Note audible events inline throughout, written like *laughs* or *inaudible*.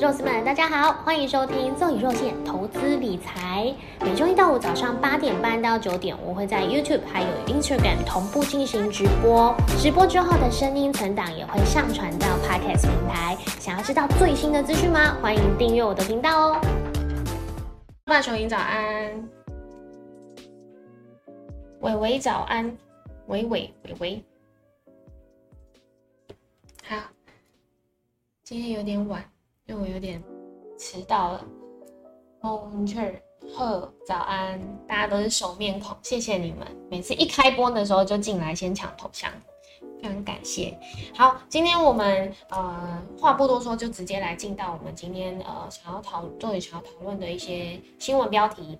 肉丝们，大家好，欢迎收听奏以肉馅投资理财。每周一到五早上八点半到九点，我会在 YouTube 还有 Instagram 同步进行直播。直播之后的声音存档也会上传到 Podcast 平台。想要知道最新的资讯吗？欢迎订阅我的频道哦。半雄鹰早安，伟伟早安，伟伟伟伟，好，今天有点晚。因为我有点迟到了。红雀贺早安，大家都是熟面孔，谢谢你们。每次一开播的时候就进来先抢头像，非常感谢。好，今天我们呃话不多说，就直接来进到我们今天呃想要讨这里想要讨论的一些新闻标题。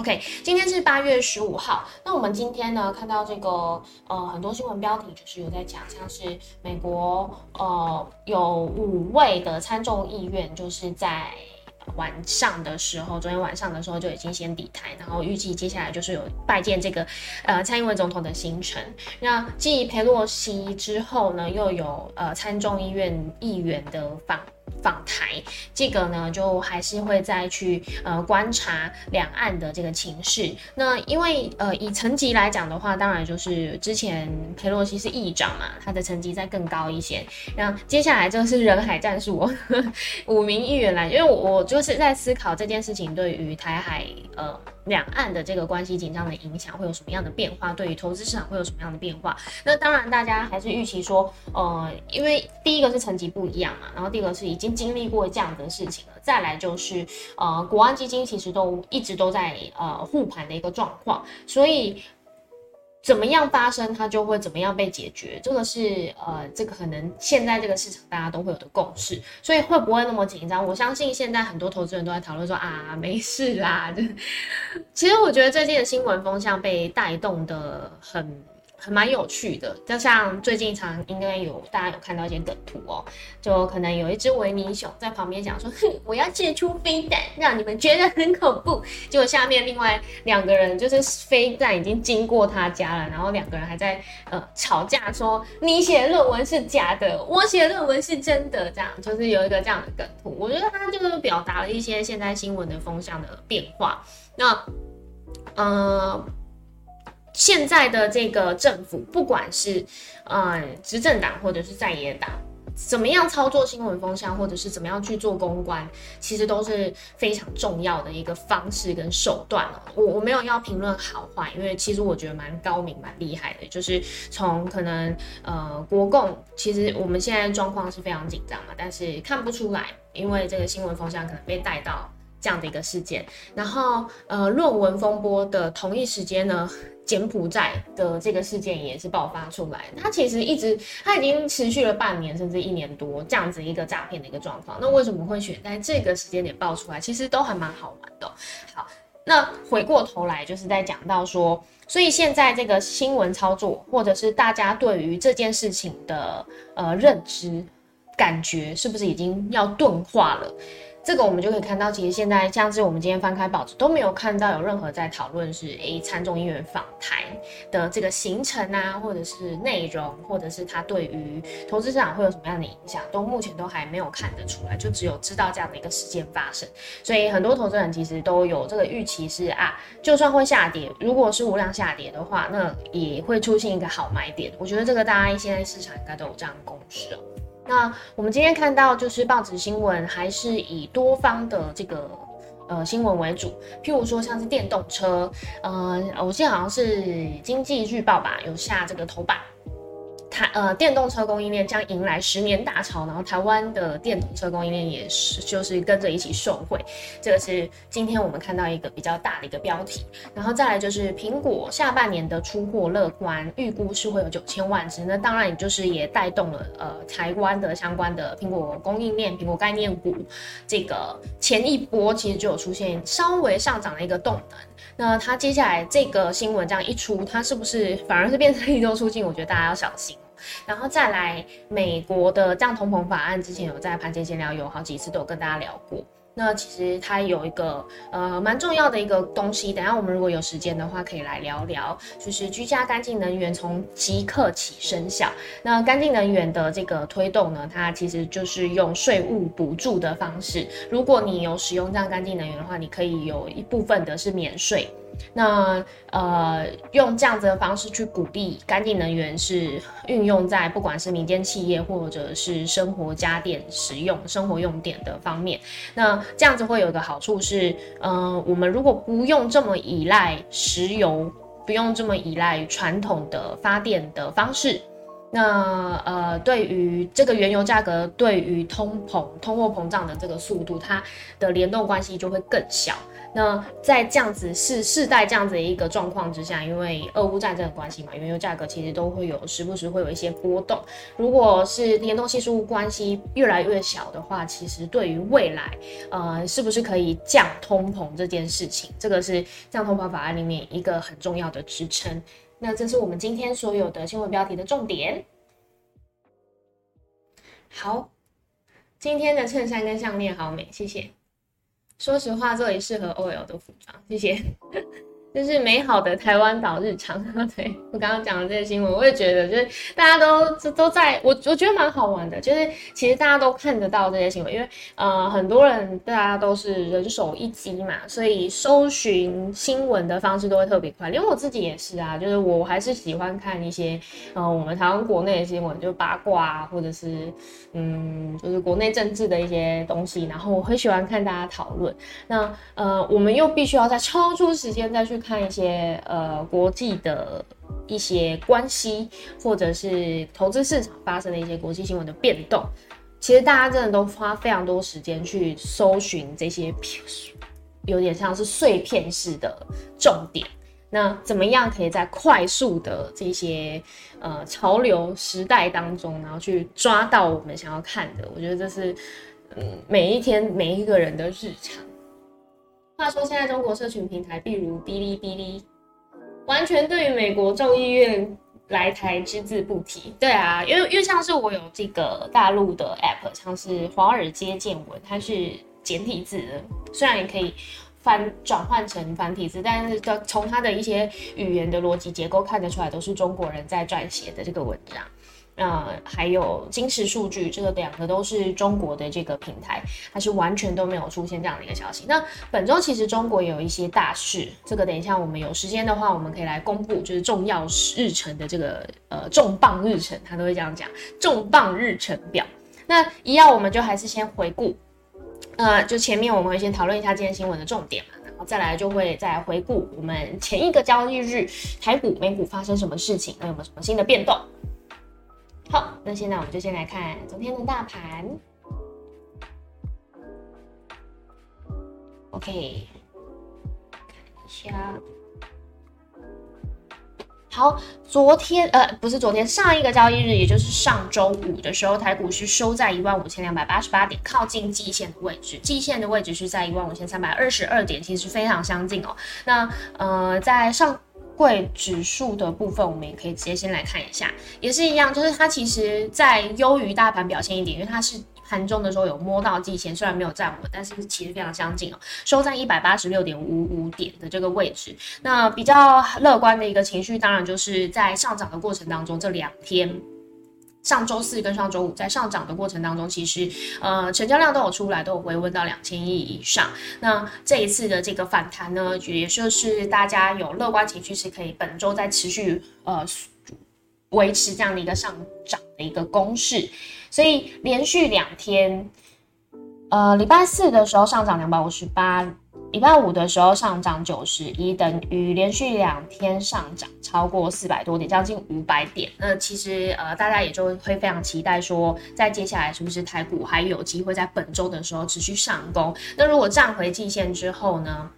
OK，今天是八月十五号。那我们今天呢，看到这个呃很多新闻标题，就是有在讲，像是美国呃有五位的参众议院，就是在晚上的时候，昨天晚上的时候就已经先抵台，然后预计接下来就是有拜见这个呃蔡英文总统的行程。那继佩洛西之后呢，又有呃参众议院议员的访。访台，这个呢，就还是会再去呃观察两岸的这个情势。那因为呃以层级来讲的话，当然就是之前佩洛西是议长嘛，他的层级再更高一些。那接下来 *laughs* 就是人海战术，五名议员来，因为我就是在思考这件事情对于台海呃。两岸的这个关系紧张的影响会有什么样的变化？对于投资市场会有什么样的变化？那当然，大家还是预期说，呃，因为第一个是层级不一样嘛，然后第二个是以已经经历过这样的事情了，再来就是呃，国安基金其实都一直都在呃护盘的一个状况，所以。怎么样发生，它就会怎么样被解决，这个是呃，这个可能现在这个市场大家都会有的共识，所以会不会那么紧张？我相信现在很多投资人都在讨论说啊，没事啦。*laughs* 其实我觉得最近的新闻风向被带动的很。很蛮有趣的，就像最近常应该有大家有看到一些梗图哦，就可能有一只维尼熊在旁边讲说，哼，我要借出飞弹，让你们觉得很恐怖。结果下面另外两个人就是飞弹已经经过他家了，然后两个人还在呃吵架，说你写论文是假的，我写论文是真的，这样就是有一个这样的梗图。我觉得他就是表达了一些现在新闻的风向的变化。那，呃。现在的这个政府，不管是呃执政党或者是在野党，怎么样操作新闻风向，或者是怎么样去做公关，其实都是非常重要的一个方式跟手段了。我我没有要评论好坏，因为其实我觉得蛮高明、蛮厉害的。就是从可能呃国共，其实我们现在状况是非常紧张嘛，但是看不出来，因为这个新闻风向可能被带到这样的一个事件。然后呃论文风波的同一时间呢？柬埔寨的这个事件也是爆发出来，它其实一直，它已经持续了半年甚至一年多这样子一个诈骗的一个状况。那为什么会选在这个时间点爆出来？其实都还蛮好玩的。好，那回过头来就是在讲到说，所以现在这个新闻操作，或者是大家对于这件事情的呃认知感觉，是不是已经要钝化了？这个我们就可以看到，其实现在像是我们今天翻开报纸都没有看到有任何在讨论是 A 参众议员访台的这个行程啊，或者是内容，或者是他对于投资市场会有什么样的影响，都目前都还没有看得出来，就只有知道这样的一个事件发生。所以很多投资人其实都有这个预期是啊，就算会下跌，如果是无量下跌的话，那也会出现一个好买点。我觉得这个大家现在市场应该都有这样的共识哦。那我们今天看到就是报纸新闻，还是以多方的这个呃新闻为主，譬如说像是电动车，呃，我记得好像是经济日报吧，有下这个头版。台呃，电动车供应链将迎来十年大潮，然后台湾的电动车供应链也是就是跟着一起受惠，这个是今天我们看到一个比较大的一个标题，然后再来就是苹果下半年的出货乐观，预估是会有九千万只，那当然也就是也带动了呃台湾的相关的苹果供应链、苹果概念股，这个前一波其实就有出现稍微上涨的一个动能。那它接下来这个新闻这样一出，它是不是反而是变成利多出尽？我觉得大家要小心。然后再来美国的降通膨法案，之前有在盘前闲聊有好几次都有跟大家聊过。那其实它有一个呃蛮重要的一个东西，等下我们如果有时间的话，可以来聊聊，就是居家干净能源从即刻起生效。那干净能源的这个推动呢，它其实就是用税务补助的方式，如果你有使用这样干净能源的话，你可以有一部分的是免税。那呃，用这样子的方式去鼓励干净能源是运用在不管是民间企业或者是生活家电使用、生活用电的方面。那这样子会有一个好处是，嗯，我们如果不用这么依赖石油，不用这么依赖传统的发电的方式，那呃，对于这个原油价格，对于通膨、通货膨胀的这个速度，它的联动关系就会更小。那在这样子世世代这样子的一个状况之下，因为俄乌战争的关系嘛，原油价格其实都会有时不时会有一些波动。如果是联动系数关系越来越小的话，其实对于未来，呃，是不是可以降通膨这件事情，这个是降通膨法案里面一个很重要的支撑。那这是我们今天所有的新闻标题的重点。好，今天的衬衫跟项链好美，谢谢。说实话，这里适合 OL 的服装，谢谢。就是美好的台湾岛日常。*laughs* 对我刚刚讲的这些新闻，我也觉得，就是大家都这都在我我觉得蛮好玩的。就是其实大家都看得到这些新闻，因为呃很多人大家都是人手一机嘛，所以搜寻新闻的方式都会特别快。连我自己也是啊，就是我还是喜欢看一些呃我们台湾国内的新闻，就八卦啊，或者是嗯就是国内政治的一些东西。然后我很喜欢看大家讨论。那呃我们又必须要再抽出时间再去。看一些呃国际的一些关系，或者是投资市场发生的一些国际新闻的变动，其实大家真的都花非常多时间去搜寻这些，有点像是碎片式的重点。那怎么样可以在快速的这些呃潮流时代当中，然后去抓到我们想要看的？我觉得这是嗯每一天每一个人的日常。话说，现在中国社群平台，比如哔哩哔哩，完全对于美国众议院来台只字不提。对啊，因为因为像是我有这个大陆的 app，像是华尔街见闻，它是简体字的，虽然也可以翻转换成繁体字，但是从它的一些语言的逻辑结构看得出来，都是中国人在撰写的这个文章。呃，还有金石数据，这个两个都是中国的这个平台，它是完全都没有出现这样的一个消息。那本周其实中国有一些大事，这个等一下我们有时间的话，我们可以来公布，就是重要日程的这个呃重磅日程，他都会这样讲重磅日程表。那一样，我们就还是先回顾，呃，就前面我们会先讨论一下今天新闻的重点嘛，然后再来就会再回顾我们前一个交易日台股、美股发生什么事情，那有没有什么新的变动？好，那现在我们就先来看昨天的大盘。OK，看一下。好，昨天呃不是昨天，上一个交易日，也就是上周五的时候，台股是收在一万五千两百八十八点，靠近季线的位置。季线的位置是在一万五千三百二十二点，其实非常相近哦。那呃，在上。贵指数的部分，我们也可以直接先来看一下，也是一样，就是它其实在优于大盘表现一点，因为它是盘中的时候有摸到季线，虽然没有站稳，但是其实非常相近哦，收在一百八十六点五五点的这个位置。那比较乐观的一个情绪，当然就是在上涨的过程当中，这两天。上周四跟上周五在上涨的过程当中，其实呃成交量都有出来，都有回温到两千亿以上。那这一次的这个反弹呢，也就是大家有乐观情绪，是可以本周再持续呃维持这样的一个上涨的一个公式。所以连续两天，呃礼拜四的时候上涨两百五十八。礼拜五的时候上涨九十一，等于连续两天上涨超过四百多点，将近五百点。那其实呃，大家也就会非常期待说，在接下来是不是台股还有机会在本周的时候持续上攻？那如果站回季线之后呢？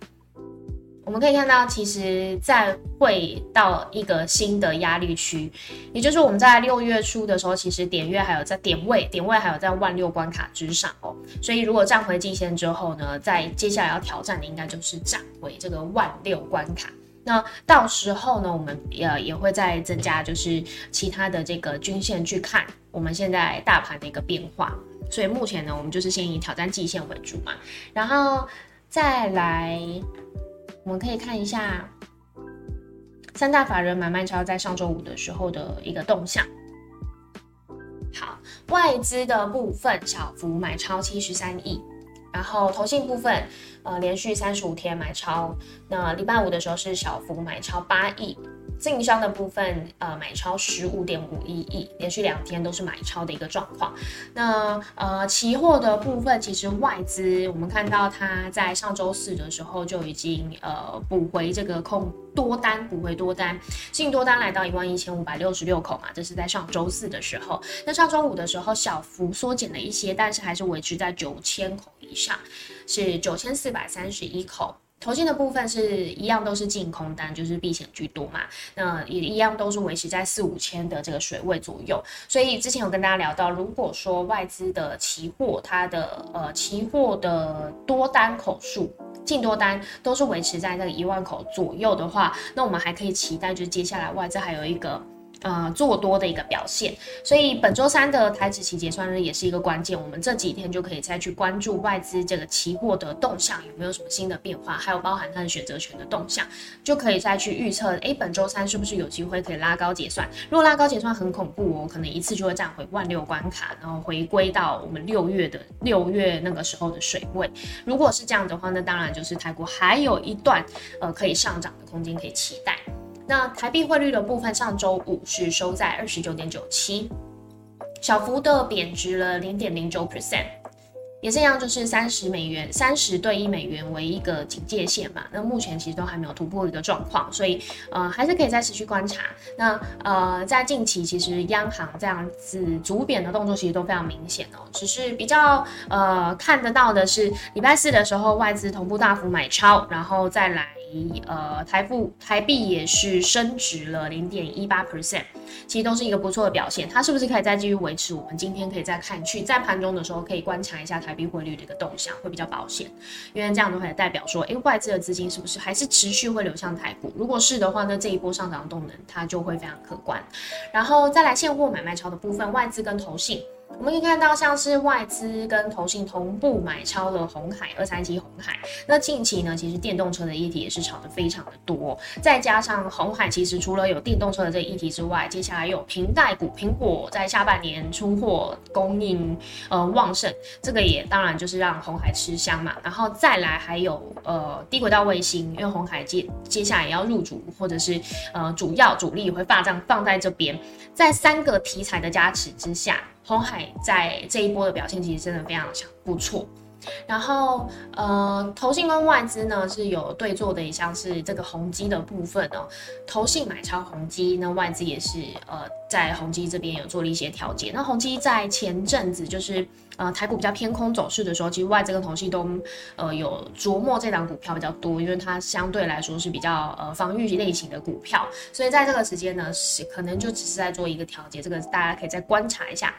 我们可以看到，其实再会到一个新的压力区，也就是我们在六月初的时候，其实点月还有在点位，点位还有在万六关卡之上哦。所以如果站回季线之后呢，在接下来要挑战的应该就是站回这个万六关卡。那到时候呢，我们也也会再增加，就是其他的这个均线去看。我们现在大盘的一个变化。所以目前呢，我们就是先以挑战季线为主嘛，然后再来，我们可以看一下三大法人买卖超在上周五的时候的一个动向。好，外资的部分小幅买超七十三亿，然后投信部分呃连续三十五天买超，那礼拜五的时候是小幅买超八亿。自营商的部分，呃，买超十五点五一亿，连续两天都是买超的一个状况。那呃，期货的部分，其实外资我们看到它在上周四的时候就已经呃补回这个空多单，补回多单，净多单来到一万一千五百六十六口嘛，这是在上周四的时候。那上周五的时候小幅缩减了一些，但是还是维持在九千口以上，是九千四百三十一口。投信的部分是一样，都是净空单，就是避险居多嘛。那也一样都是维持在四五千的这个水位左右。所以之前有跟大家聊到，如果说外资的期货，它的呃期货的多单口数、净多单都是维持在那个一万口左右的话，那我们还可以期待，就是接下来外资还有一个。呃，做多的一个表现，所以本周三的台指期结算日也是一个关键，我们这几天就可以再去关注外资这个期货的动向有没有什么新的变化，还有包含它的选择权的动向，就可以再去预测，哎，本周三是不是有机会可以拉高结算？如果拉高结算很恐怖哦，可能一次就会站回万六关卡，然后回归到我们六月的六月那个时候的水位。如果是这样的话，那当然就是泰国还有一段呃可以上涨的空间可以期待。那台币汇率的部分，上周五是收在二十九点九七，小幅的贬值了零点零九 percent，也是一样，就是三十美元，三十对一美元为一个警戒线嘛。那目前其实都还没有突破一个状况，所以呃还是可以再持续观察。那呃在近期，其实央行这样子逐贬的动作其实都非常明显哦，只是比较呃看得到的是礼拜四的时候外资同步大幅买超，然后再来。呃，台币台币也是升值了零点一八 percent，其实都是一个不错的表现。它是不是可以再继续维持？我们今天可以再看去，在盘中的时候可以观察一下台币汇率的一个动向，会比较保险。因为这样的话也代表说，哎，外资的资金是不是还是持续会流向台股？如果是的话，那这一波上涨动能它就会非常可观。然后再来现货买卖超的部分，外资跟投信。我们可以看到，像是外资跟投信同步买超了红海二三七红海。那近期呢，其实电动车的议题也是炒得非常的多。再加上红海，其实除了有电动车的这议题之外，接下来有平代股，苹果在下半年出货供应呃旺盛，这个也当然就是让红海吃香嘛。然后再来还有呃低轨道卫星，因为红海接接下来也要入主，或者是呃主要主力会放这放在这边，在三个题材的加持之下。红海在这一波的表现其实真的非常强，不错。然后，呃，投信跟外资呢是有对做的，也像是这个宏基的部分哦。投信买超宏基，那外资也是呃在宏基这边有做了一些调节。那宏基在前阵子就是呃台股比较偏空走势的时候，其实外资跟投信都呃有琢磨这档股票比较多，因为它相对来说是比较呃防御类型的股票，所以在这个时间呢是可能就只是在做一个调节，这个大家可以再观察一下。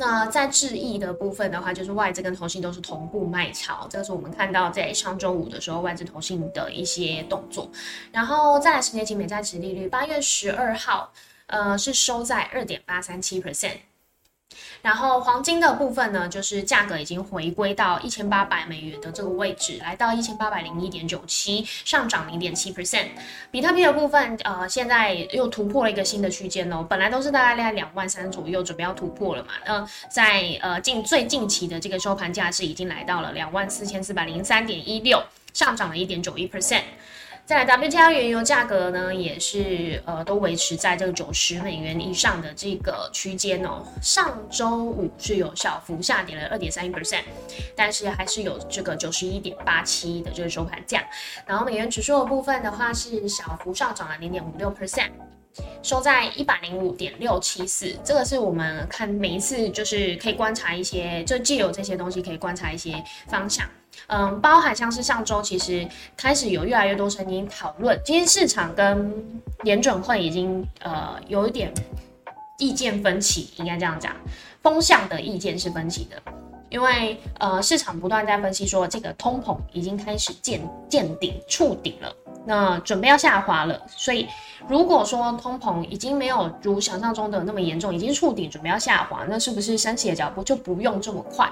那在智易的部分的话，就是外资跟投信都是同步卖超，这个是我们看到在上周五的时候外资投信的一些动作。然后再来十年期美债值利率，八月十二号，呃，是收在二点八三七 percent。然后黄金的部分呢，就是价格已经回归到一千八百美元的这个位置，来到一千八百零一点九七，上涨零点七 percent。比特币的部分，呃，现在又突破了一个新的区间哦，本来都是大概在两万三左右，准备要突破了嘛。那在呃近最近期的这个收盘价是已经来到了两万四千四百零三点一六，上涨了一点九一 percent。再来，WTI 原油价格呢，也是呃都维持在这个九十美元以上的这个区间哦。上周五是有小幅下跌了二点三一 percent，但是还是有这个九十一点八七的这个收盘价。然后美元指数的部分的话，是小幅上涨了零点五六 percent，收在一百零五点六七四。这个是我们看每一次就是可以观察一些，就既有这些东西可以观察一些方向。嗯，包含像是上周，其实开始有越来越多声音讨论，今天市场跟联准会已经呃有一点意见分歧，应该这样讲，风向的意见是分歧的，因为呃市场不断在分析说这个通膨已经开始见见顶触顶了。那准备要下滑了。所以如果说通膨已经没有如想象中的那么严重，已经触顶，准备要下滑，那是不是升息的脚步就不用这么快？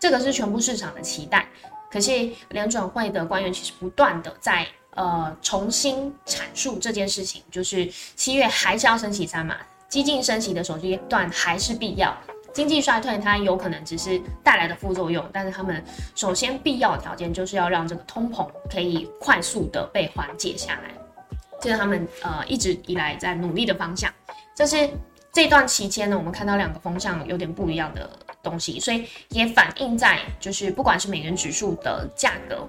这个是全部市场的期待。可是联准会的官员其实不断的在呃重新阐述这件事情，就是七月还是要升息三码，激进升息的手机段还是必要。经济衰退它有可能只是带来的副作用，但是他们首先必要条件就是要让这个通膨可以快速的被缓解下来，这是他们呃一直以来在努力的方向。这是这段期间呢，我们看到两个风向有点不一样的东西，所以也反映在就是不管是美元指数的价格，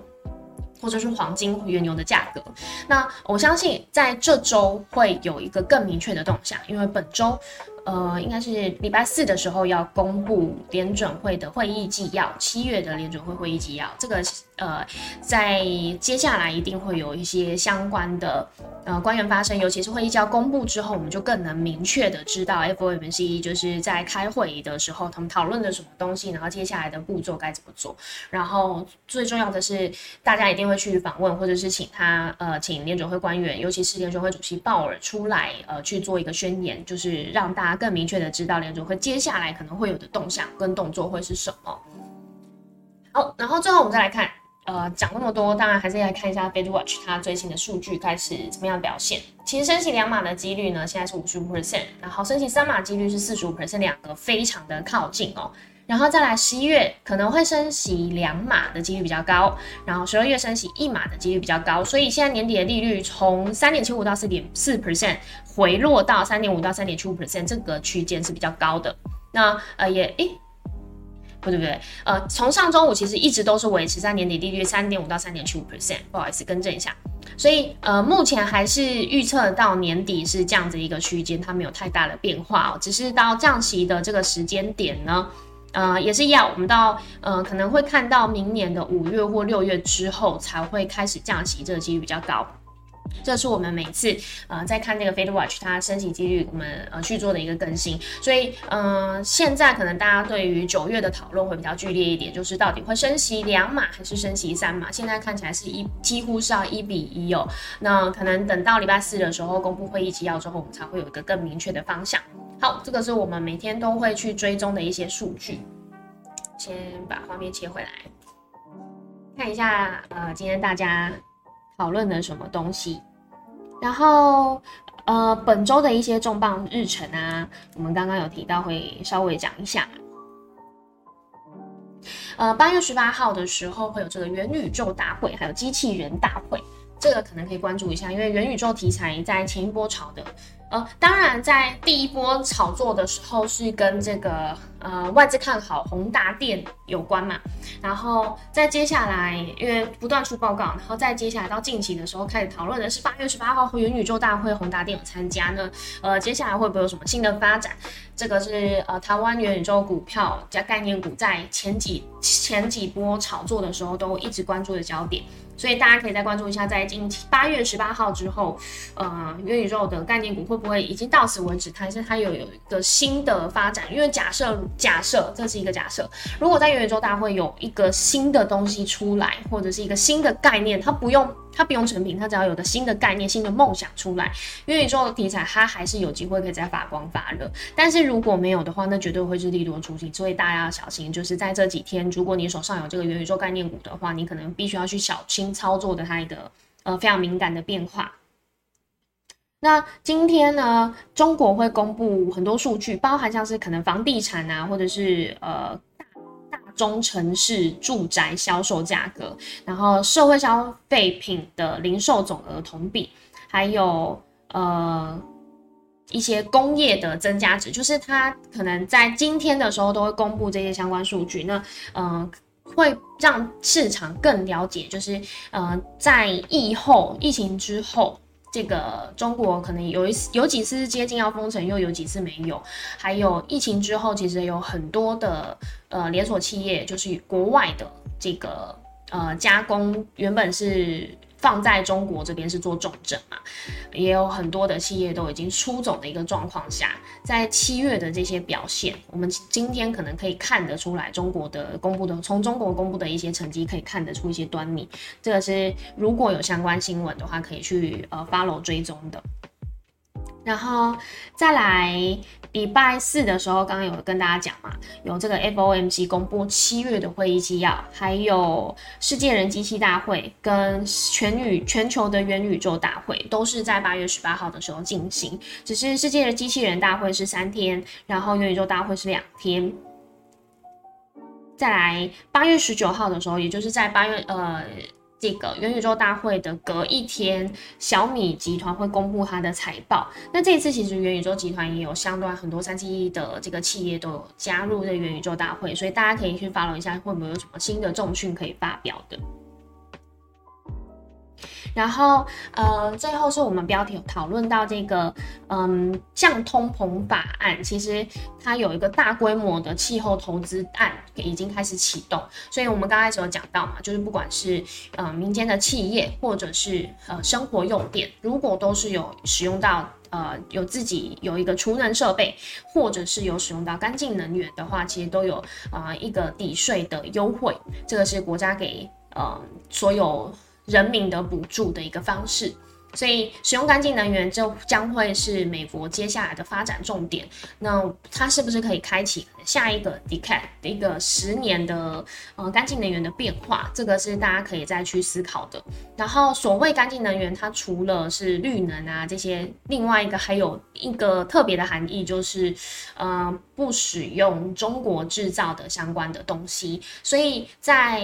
或者是黄金、原油的价格。那我相信在这周会有一个更明确的动向，因为本周。呃，应该是礼拜四的时候要公布联准会的会议纪要，七月的联准会会议纪要，这个呃，在接下来一定会有一些相关的呃官员发生，尤其是会议纪要公布之后，我们就更能明确的知道 FOMC 就是在开会的时候他们讨论的什么东西，然后接下来的步骤该怎么做。然后最重要的是，大家一定会去访问或者是请他呃，请联准会官员，尤其是联准会主席鲍尔出来呃去做一个宣言，就是让大家。更明确的知道联储会接下来可能会有的动向跟动作会是什么。好，然后最后我们再来看，呃，讲那么多，当然还是来看一下 Fed Watch 它最新的数据开始怎么样表现。其实升息两码的几率呢，现在是五十五 percent，然后升息三码几率是四十五 percent，两个非常的靠近哦。然后再来十一月可能会升息两码的几率比较高，然后十二月升息一码的几率比较高，所以现在年底的利率从三点七五到四点四 percent 回落到三点五到三点七五 percent 这个区间是比较高的。那呃也诶，不对不对，呃从上周五其实一直都是维持在年底利率三点五到三点七五 percent，不好意思更正一下。所以呃目前还是预测到年底是这样子一个区间，它没有太大的变化哦，只是到降息的这个时间点呢。呃，也是要我们到呃，可能会看到明年的五月或六月之后才会开始降息，这个几率比较高。这是我们每次呃在看那个 Fed Watch 它升息几率，我们呃去做的一个更新。所以嗯，现在可能大家对于九月的讨论会比较剧烈一点，就是到底会升息两码还是升息三码？现在看起来是一几乎是要一比一哦。那可能等到礼拜四的时候公布会议纪要之后，我们才会有一个更明确的方向。好，这个是我们每天都会去追踪的一些数据。先把画面切回来，看一下，呃，今天大家讨论的什么东西。然后，呃，本周的一些重磅日程啊，我们刚刚有提到，会稍微讲一下。呃，八月十八号的时候会有这个元宇宙大会，还有机器人大会，这个可能可以关注一下，因为元宇宙题材在前一波炒的。呃，当然，在第一波炒作的时候是跟这个呃外资看好宏达电有关嘛，然后在接下来，因为不断出报告，然后再接下来到近期的时候开始讨论的是八月十八号元宇宙大会，宏达电有参加呢，呃，接下来会不会有什么新的发展？这个是呃台湾元宇宙股票加概念股在前几前几波炒作的时候都一直关注的焦点。所以大家可以再关注一下，在今八月十八号之后，呃，元宇宙的概念股会不会已经到此为止？还是它有有一个新的发展？因为假设假设这是一个假设，如果在元宇宙大会有一个新的东西出来，或者是一个新的概念，它不用。它不用成品，它只要有个新的概念、新的梦想出来，元宇宙的题材它还是有机会可以再发光发热。但是如果没有的话，那绝对会是利多出尽。所以大家要小心，就是在这几天，如果你手上有这个元宇宙概念股的话，你可能必须要去小心操作的它一个呃非常敏感的变化。那今天呢，中国会公布很多数据，包含像是可能房地产啊，或者是呃大大。中城市住宅销售价格，然后社会消费品的零售总额同比，还有呃一些工业的增加值，就是它可能在今天的时候都会公布这些相关数据。那嗯，会让市场更了解，就是呃在疫后疫情之后。这个中国可能有一次有几次接近要封城，又有几次没有。还有疫情之后，其实有很多的呃连锁企业，就是国外的这个呃加工，原本是放在中国这边是做重症嘛，也有很多的企业都已经出走的一个状况下，在七月的这些表现，我们今天可能可以看得出来，中国的公布的从中国公布的一些成绩可以看得出一些端倪。这个是如果有相关新闻的话，可以去呃 follow 追踪的。然后再来礼拜四的时候，刚刚有跟大家讲嘛，有这个 FOMC 公布七月的会议纪要，还有世界人机器大会跟全宇全球的元宇宙大会，都是在八月十八号的时候进行。只是世界的机器人大会是三天，然后元宇宙大会是两天。再来八月十九号的时候，也就是在八月呃。这个元宇宙大会的隔一天，小米集团会公布它的财报。那这一次其实元宇宙集团也有相对很多三七一的这个企业都有加入这元宇宙大会，所以大家可以去 follow 一下，会不会有什么新的重讯可以发表的。然后，呃，最后是我们标题有讨论到这个，嗯，降通膨法案，其实它有一个大规模的气候投资案已经开始启动。所以我们刚开始有讲到嘛，就是不管是呃民间的企业，或者是呃生活用电，如果都是有使用到呃有自己有一个储能设备，或者是有使用到干净能源的话，其实都有啊一个抵税的优惠。这个是国家给呃所有。人民的补助的一个方式，所以使用干净能源就将会是美国接下来的发展重点。那它是不是可以开启下一个 decade 的一个十年的呃干净能源的变化？这个是大家可以再去思考的。然后所谓干净能源，它除了是绿能啊这些，另外一个还有一个特别的含义，就是呃不使用中国制造的相关的东西。所以在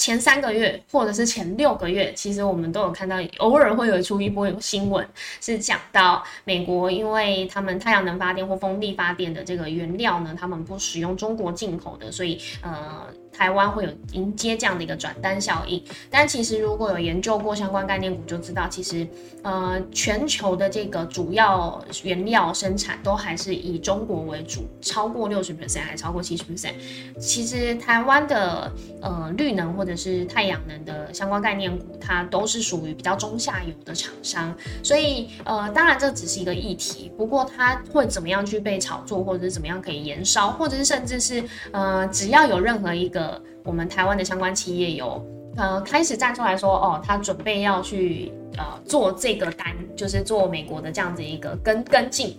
前三个月或者是前六个月，其实我们都有看到，偶尔会有出一波新闻，是讲到美国，因为他们太阳能发电或风力发电的这个原料呢，他们不使用中国进口的，所以呃。台湾会有迎接这样的一个转单效应，但其实如果有研究过相关概念股，就知道其实呃全球的这个主要原料生产都还是以中国为主，超过六十 percent 还超过七十 percent。其实台湾的呃绿能或者是太阳能的相关概念股，它都是属于比较中下游的厂商，所以呃当然这只是一个议题，不过它会怎么样去被炒作，或者是怎么样可以延烧，或者是甚至是呃只要有任何一个。我们台湾的相关企业有呃开始站出来说，哦，他准备要去呃做这个单，就是做美国的这样子一个跟跟进，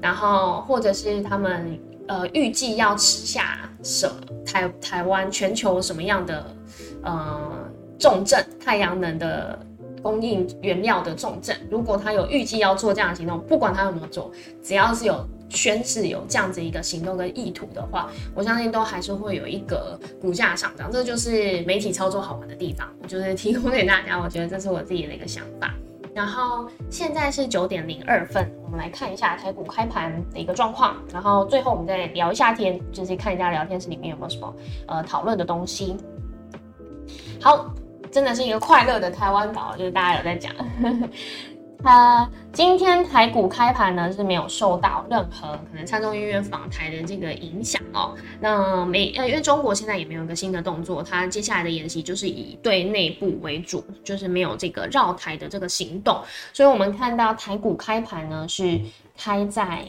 然后或者是他们呃预计要吃下什台台湾全球什么样的呃重症太阳能的供应原料的重镇，如果他有预计要做这样的行动，不管他有没有做，只要是有。宣誓有这样子一个行动跟意图的话，我相信都还是会有一个股价上涨，这就是媒体操作好玩的地方，就是提供给大家。我觉得这是我自己的一个想法。然后现在是九点零二分，我们来看一下台股开盘的一个状况。然后最后我们再聊一下天，就是看一下聊天室里面有没有什么呃讨论的东西。好，真的是一个快乐的台湾岛，就是大家有在讲。*laughs* 它今天台股开盘呢是没有受到任何可能参众议院访台的这个影响哦。那没呃，因为中国现在也没有一个新的动作，它接下来的演习就是以对内部为主，就是没有这个绕台的这个行动。所以我们看到台股开盘呢是开在。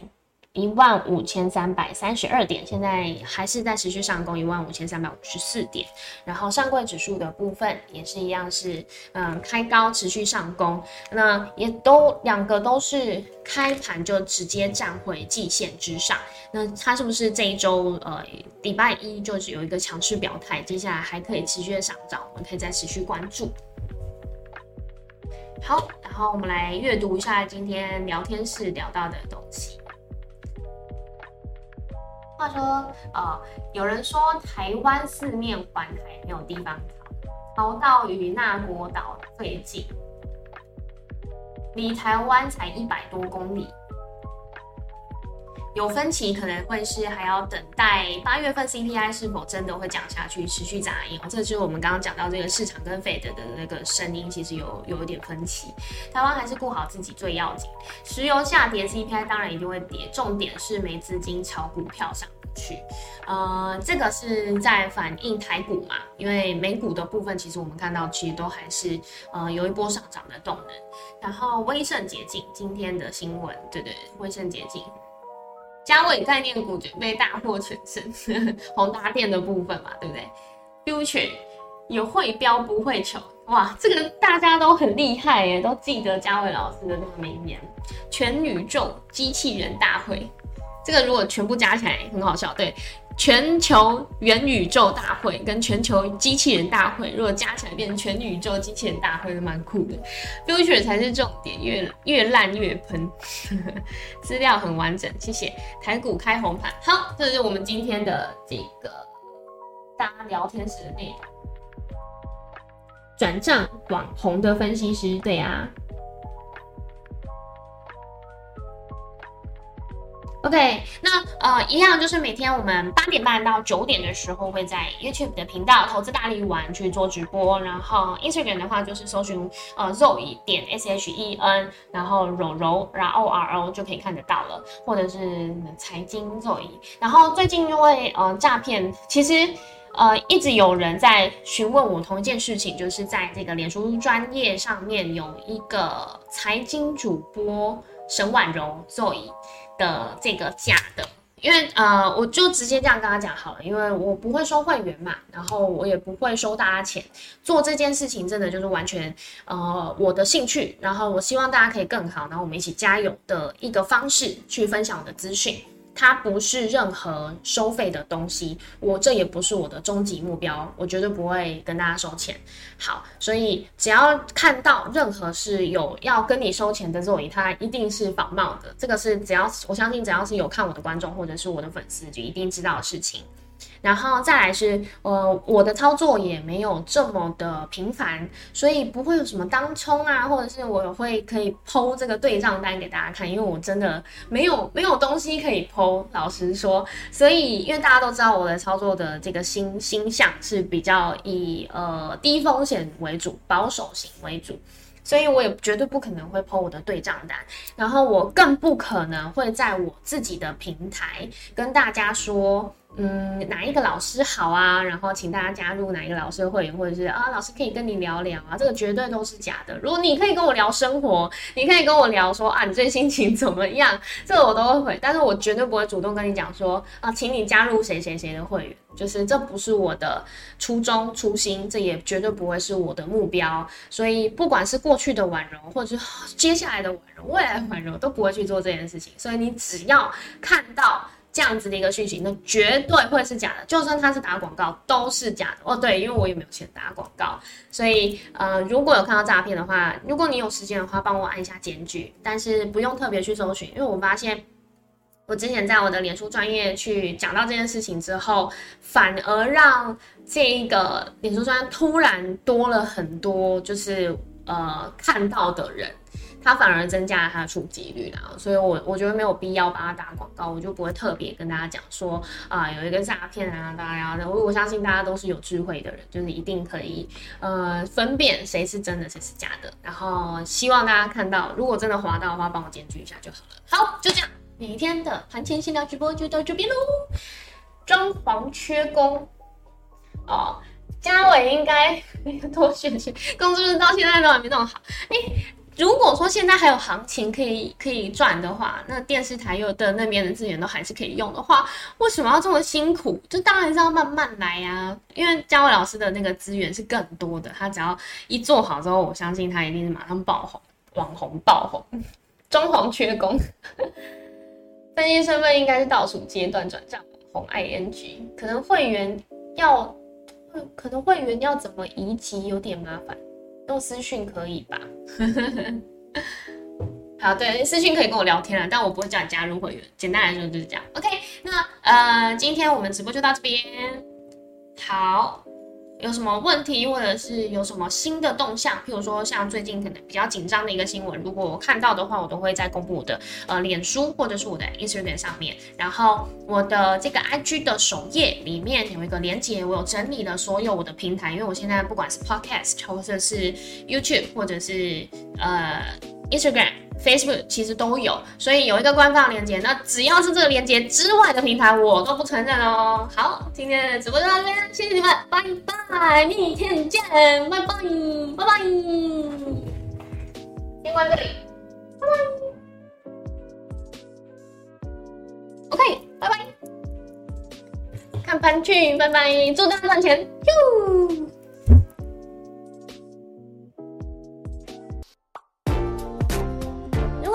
一万五千三百三十二点，现在还是在持续上攻，一万五千三百五十四点。然后上柜指数的部分也是一样，是嗯开高持续上攻，那也都两个都是开盘就直接站回季线之上。那它是不是这一周呃礼拜一就是有一个强势表态，接下来还可以持续的上涨，我们可以再持续关注。好，然后我们来阅读一下今天聊天室聊到的东西。话说，呃，有人说台湾四面环海，没有地方逃，逃到与那国岛最近，离台湾才一百多公里。有分歧，可能会是还要等待八月份 CPI 是否真的会降下去，持续砸印。这就是我们刚刚讲到这个市场跟 Fed 的那个声音，其实有有一点分歧。台湾还是顾好自己最要紧。石油下跌，CPI 当然一定会跌。重点是没资金炒股票上。去。呃，这个是在反映台股嘛，因为美股的部分其实我们看到其实都还是呃有一波上涨的动能。然后威盛捷径今天的新闻，对对，威盛捷径，嘉伟概念股准备大获全胜，宏达电的部分嘛，对不对？Future 有会标不会求，哇，这个大家都很厉害耶，都记得嘉伟老师的那个名言，全宇宙机器人大会，这个如果全部加起来很好笑，对。全球元宇宙大会跟全球机器人大会，如果加起来变成全宇宙机器人大会，蛮酷的。Future 才是重点，越越烂越喷。*laughs* 资料很完整，谢谢。台股开红盘，好，这是我们今天的这个大家聊天时的内容。转账网红的分析师，对啊。OK，那呃一样就是每天我们八点半到九点的时候会在 YouTube 的频道投资大力丸去做直播，然后 Instagram 的话就是搜寻呃 Zoe 点 S H E N，然后柔柔然后 O R O 就可以看得到了，或者是财经 Zoe。然后最近因为呃诈骗，其实呃一直有人在询问我同一件事情，就是在这个脸书专业上面有一个财经主播沈婉柔 Zoe。的这个假的，因为呃，我就直接这样跟他讲好了，因为我不会收会员嘛，然后我也不会收大家钱，做这件事情真的就是完全呃我的兴趣，然后我希望大家可以更好，然后我们一起加油的一个方式去分享我的资讯。它不是任何收费的东西，我这也不是我的终极目标，我绝对不会跟大家收钱。好，所以只要看到任何是有要跟你收钱的座椅，它一定是仿冒的。这个是只要我相信，只要是有看我的观众或者是我的粉丝，就一定知道的事情。然后再来是，呃，我的操作也没有这么的频繁，所以不会有什么当冲啊，或者是我会可以剖这个对账单给大家看，因为我真的没有没有东西可以剖，老实说。所以因为大家都知道我的操作的这个心心向是比较以呃低风险为主，保守型为主，所以我也绝对不可能会剖我的对账单，然后我更不可能会在我自己的平台跟大家说。嗯，哪一个老师好啊？然后请大家加入哪一个老师的会员，或者是啊，老师可以跟你聊聊啊，这个绝对都是假的。如果你可以跟我聊生活，你可以跟我聊说啊，你最近心情怎么样？这个我都会回，但是我绝对不会主动跟你讲说啊，请你加入谁谁谁的会员，就是这不是我的初衷初心，这也绝对不会是我的目标。所以不管是过去的婉柔，或者是接下来的婉柔，未来的婉柔，都不会去做这件事情。所以你只要看到。这样子的一个讯息，那绝对会是假的。就算他是打广告，都是假的哦。对，因为我也没有钱打广告，所以呃，如果有看到诈骗的话，如果你有时间的话，帮我按一下检举，但是不用特别去搜寻，因为我发现我之前在我的脸书专业去讲到这件事情之后，反而让这一个脸书专业突然多了很多，就是呃看到的人。它反而增加了它的触及率啦，所以我我觉得没有必要把它打广告，我就不会特别跟大家讲说啊有一个诈骗啊，大家要我我相信大家都是有智慧的人，就是一定可以呃分辨谁是真的谁是假的，然后希望大家看到，如果真的滑到的话，帮我检举一下就好了。好，就这样，每天的盘前新聊直播就到这边喽。装潢缺工哦，嘉伟应该多学学，工资到现在都还没弄好，哎。如果说现在还有行情可以可以赚的话，那电视台又的那边的资源都还是可以用的话，为什么要这么辛苦？就当然是要慢慢来呀。因为嘉伟老师的那个资源是更多的，他只要一做好之后，我相信他一定是马上爆红，网红爆红。装潢缺工，分析身份应该是倒数阶段转账红 ing，可能会员要，可能会员要怎么移籍有点麻烦。用私讯可以吧？*laughs* 好，对，私讯可以跟我聊天啊，但我不会叫你加入会员。简单来说就是这样。OK，那呃，今天我们直播就到这边。好。有什么问题，或者是有什么新的动向？譬如说，像最近可能比较紧张的一个新闻，如果我看到的话，我都会在公布我的呃脸书或者是我的 Instagram 上面。然后我的这个 IG 的首页里面有一个连接，我有整理了所有我的平台，因为我现在不管是 Podcast 或者是 YouTube 或者是呃 Instagram。Facebook 其实都有，所以有一个官方链接。那只要是这个链接之外的平台，我都不承认哦。好，今天的直播就到这边，谢谢你们，拜拜，明天见，拜拜，拜拜。先关这里，拜拜。OK，拜拜。看盘去，拜拜，祝大家赚钱，哟。